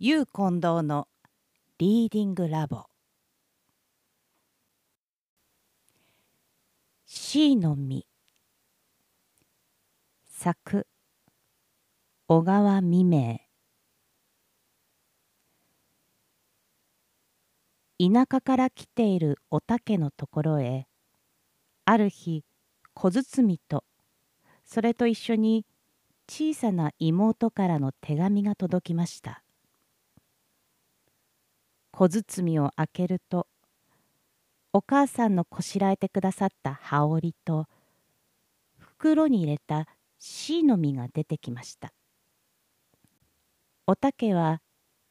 ゆう近藤のリーディングラボ。C の実。作。小川未明。田舎から来ているおたけのところへある日小包とそれと一緒に小さな妹からの手紙が届きました。小包を開けるとお母さんのこしらえてくださった羽織と袋に入れたシイの実が出てきました。おたけは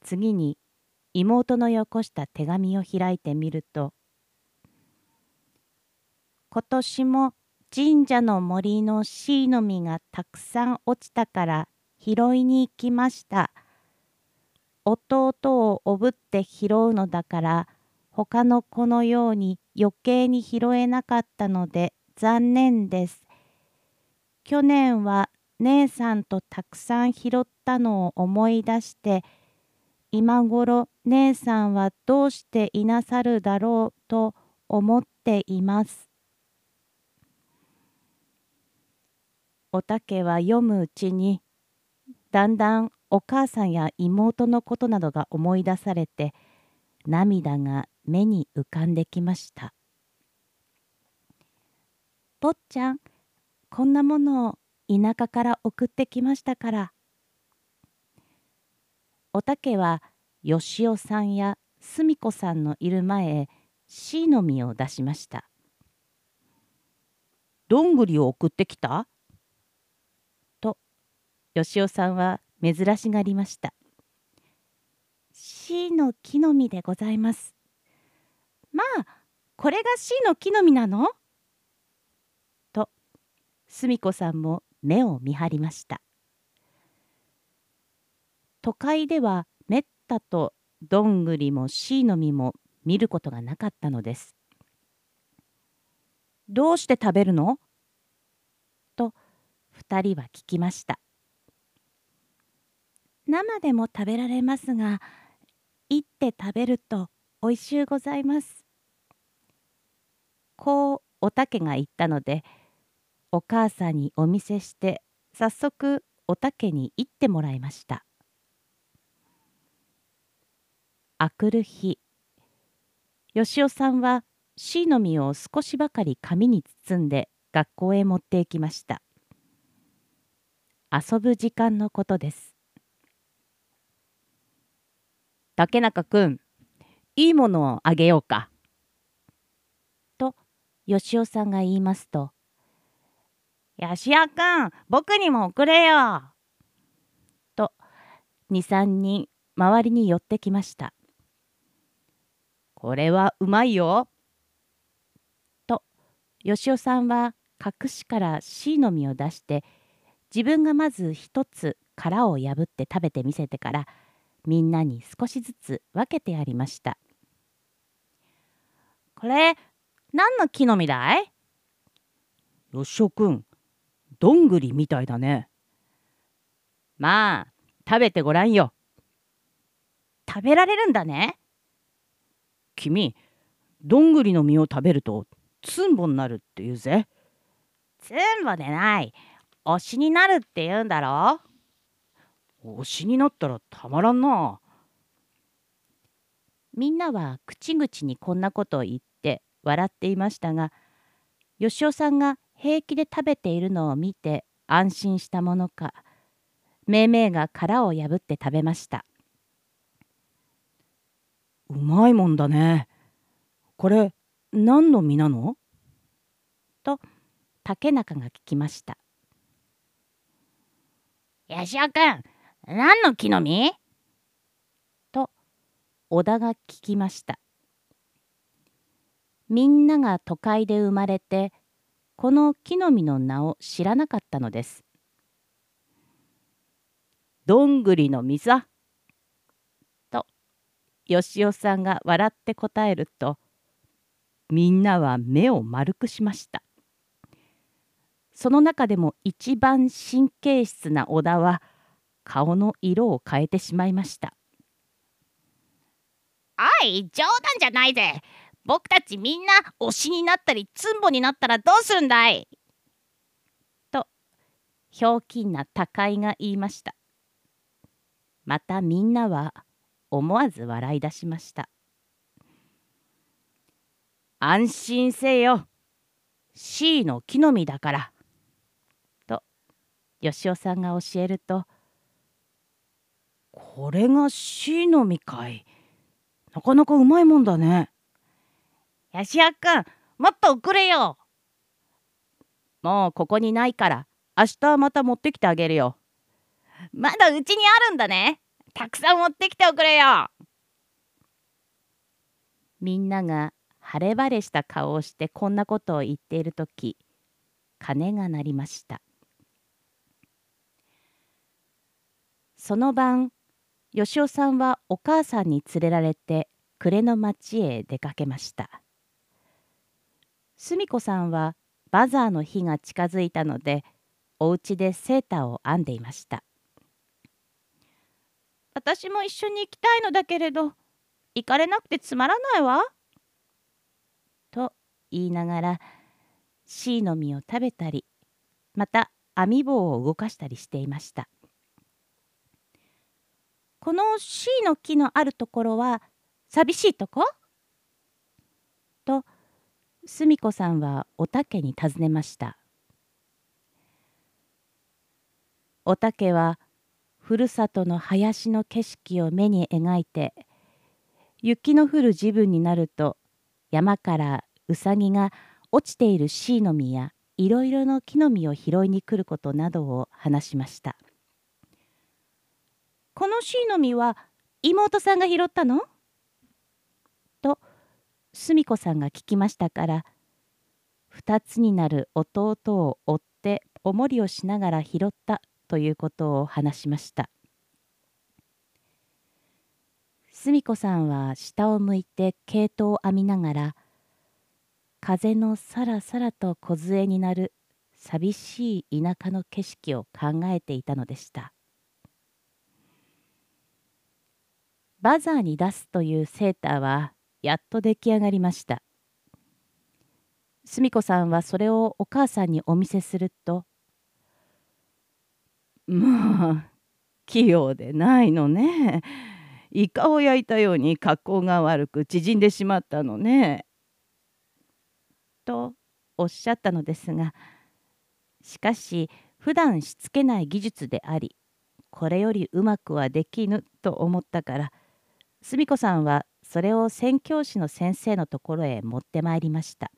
次に妹のよこした手紙を開いてみると「今年も神社の森のシイの実がたくさん落ちたから拾いに行きました」弟をおぶって拾うのだから他の子のように余計に拾えなかったので残念です。去年は姉さんとたくさん拾ったのを思い出して今頃姉さんはどうしていなさるだろうと思っています。おたけは読むうちにだんだんお母さんや妹のことなどが思い出されて涙が目に浮かんできました。坊ちゃんこんなものを田舎から送ってきましたから。おたけはよしおさんやすみこさんのいる前へシイの実を出しました。どんぐりを送ってきた？とよしおさんは珍しがりました。C の木の実でございます。まあ、これが C の木の実なの？と、すみこさんも目を見張りました。都会ではめったとどんぐりも C の実も見ることがなかったのです。どうして食べるの？と2人は聞きました。生でも食べられますがいって食べるとおいしゅうございます。こうおたけが言ったのでお母さんにお見せして早速おたけに行ってもらいました。あくる日よしおさんはシイの実を少しばかり紙に包んで学校へ持って行きました。遊ぶ時間のことです。竹中くん、いいものをあげようか。と、よしおさんが言いますと、よしおくん、僕にも送れよ。と、2、3人、周りに寄ってきました。これはうまいよ。と、よしおさんは隠しから C の実を出して、自分がまず一つ殻を破って食べてみせてから、みんなに少しずつ分けてやりました。これ何の木の実だい？よしおくんどんぐりみたいだね。まあ食べてごらんよ。食べられるんだね。君どんぐりの実を食べるとつんぼになるって言うぜ。つんぼでない。推しになるって言うんだろう。推しになったらたまらんな。みんなは口々にこんなことを言って笑っていましたが、よしおさんが平気で食べているのを見て安心したものか、めいめいが殻を破って食べました。うまいもんだね。これ何の実なのと竹中が聞きました。よしおくん何の木の実？と織田が聞きました。みんなが都会で生まれてこの木の実の名を知らなかったのです。どんぐりの実さとよしおさんが笑って答えるとみんなは目を丸くしました。その中でも一番神経質な織田は顔の色を変えてしまいました。おい冗談じゃないぜ。僕たちみんな推しになったりつんぼになったらどうするんだい？ひょうきんな高井が言いました。またみんなは思わず笑い出しました。安心せよ。C の木の実だから。と吉尾さんが教えるとこれが C の実かい。なかなかうまいもんだね。ヤシヤくんもっと送れよ。もうここにないから明日また持ってきてあげるよ。まだうちにあるんだね。たくさん持ってきておくれよ。みんなが晴れ晴れした顔をしてこんなことを言っている時鐘が鳴りました。その晩吉尾さんはお母さんに連れられて暮れの町へ出かけました。澄子さんはバザーの日が近づいたのでお家でセーターを編んでいました私も一緒に行きたいのだけれど行かれなくてつまらないわと言いながら C の実を食べたりまた編み棒を動かしたりしていました。この C の木のあるところは寂しいとこ？と澄子さんはおたけに尋ねました。おたけはふるさとの林の景色を目に描いて雪の降る時分になると山からうさぎが落ちているシイの実やいろいろの木の実を拾いに来ることなどを話しました。このシイの実は妹さんが拾ったの？と澄子さんが聞きましたから2つになる弟を追っておもりをしながら拾ったということを話しました。澄子さんは下を向いて毛糸を編みながら風のさらさらと梢になる寂しい田舎の景色を考えていたのでした。バザーに出すというセーターはやっと出来上がりました澄子さんはそれをお母さんにお見せするとまあ器用でないのねイカを焼いたように格好が悪く縮んでしまったのね。とおっしゃったのですがしかし普段しつけない技術でありこれよりうまくはできぬと思ったから澄子さんはそれを宣教師の先生のところへ持ってまいりました。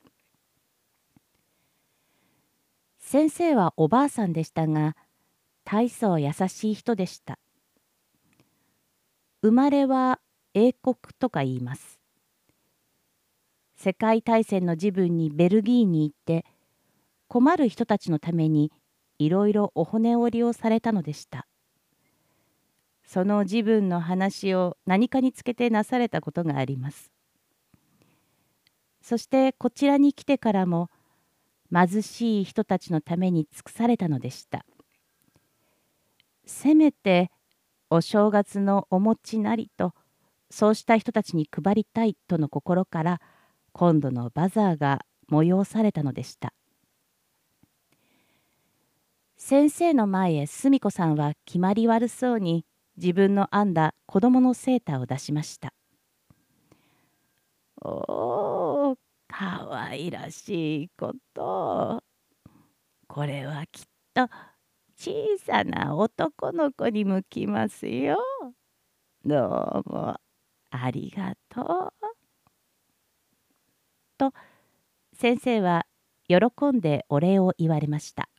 先生はおばあさんでしたが大層優しい人でした。生まれは英国とか言います。世界大戦の自分にベルギーに行って困る人たちのためにいろいろお骨折りをされたのでした。その自分の話を何かにつけてなされたことがあります。そしてこちらに来てからも貧しい人たちのために尽くされたのでした。せめてお正月のお餅なりとそうした人たちに配りたいとの心から今度のバザーが催されたのでした。先生の前へ澄子さんは決まり悪そうに自分の編んだ子供のセーターを出しましたおおかわいらしいことこれはきっと小さな男の子に向きますよ。どうもありがとう。と先生は喜んでお礼を言われました。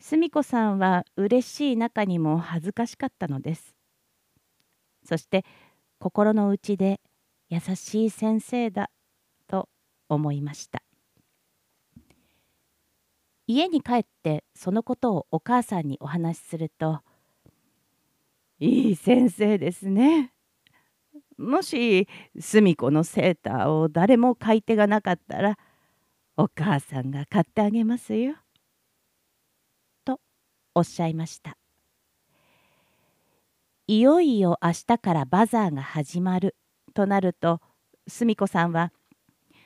澄子さんは嬉しい中にも恥ずかしかったのです。そして心の内で優しい先生だと思いました。家に帰ってそのことをお母さんにお話しすると「いい先生ですね。もし澄子のセーターを誰も買い手がなかったらお母さんが買ってあげますよ」おっしゃいました。いよいよ明日からバザーが始まるとなるとすみこさんは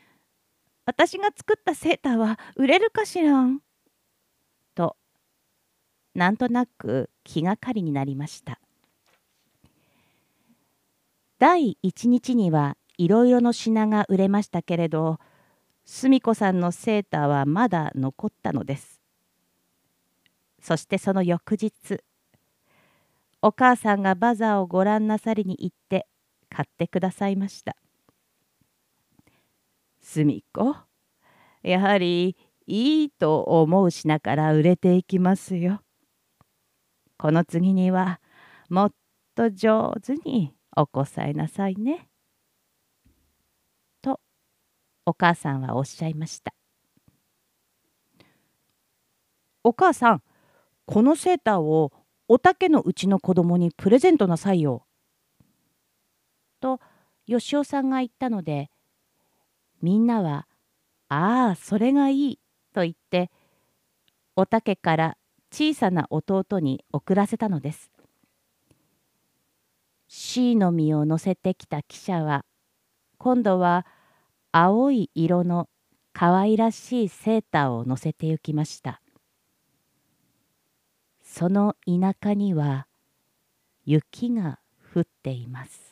「私が作ったセーターは売れるかしらん」となんとなく気がかりになりました。第一日にはいろいろの品が売れましたけれどすみこさんのセーターはまだ残ったのです。そしてその翌日お母さんがバザーをご覧なさりに行って買ってくださいました。すみこやはりいいと思う品から売れていきますよ。この次にはもっと上手におこさえなさいね。とお母さんはおっしゃいました。お母さんこのセーターをおたけのうちの子供にプレゼントなさいよ。とよしおさんが言ったのでみんなは「ああそれがいい」と言っておたけから小さな弟に送らせたのです。C の実を乗せてきた汽車は今度は青い色の可愛らしいセーターを乗せて行きました。その田舎には雪が降っています。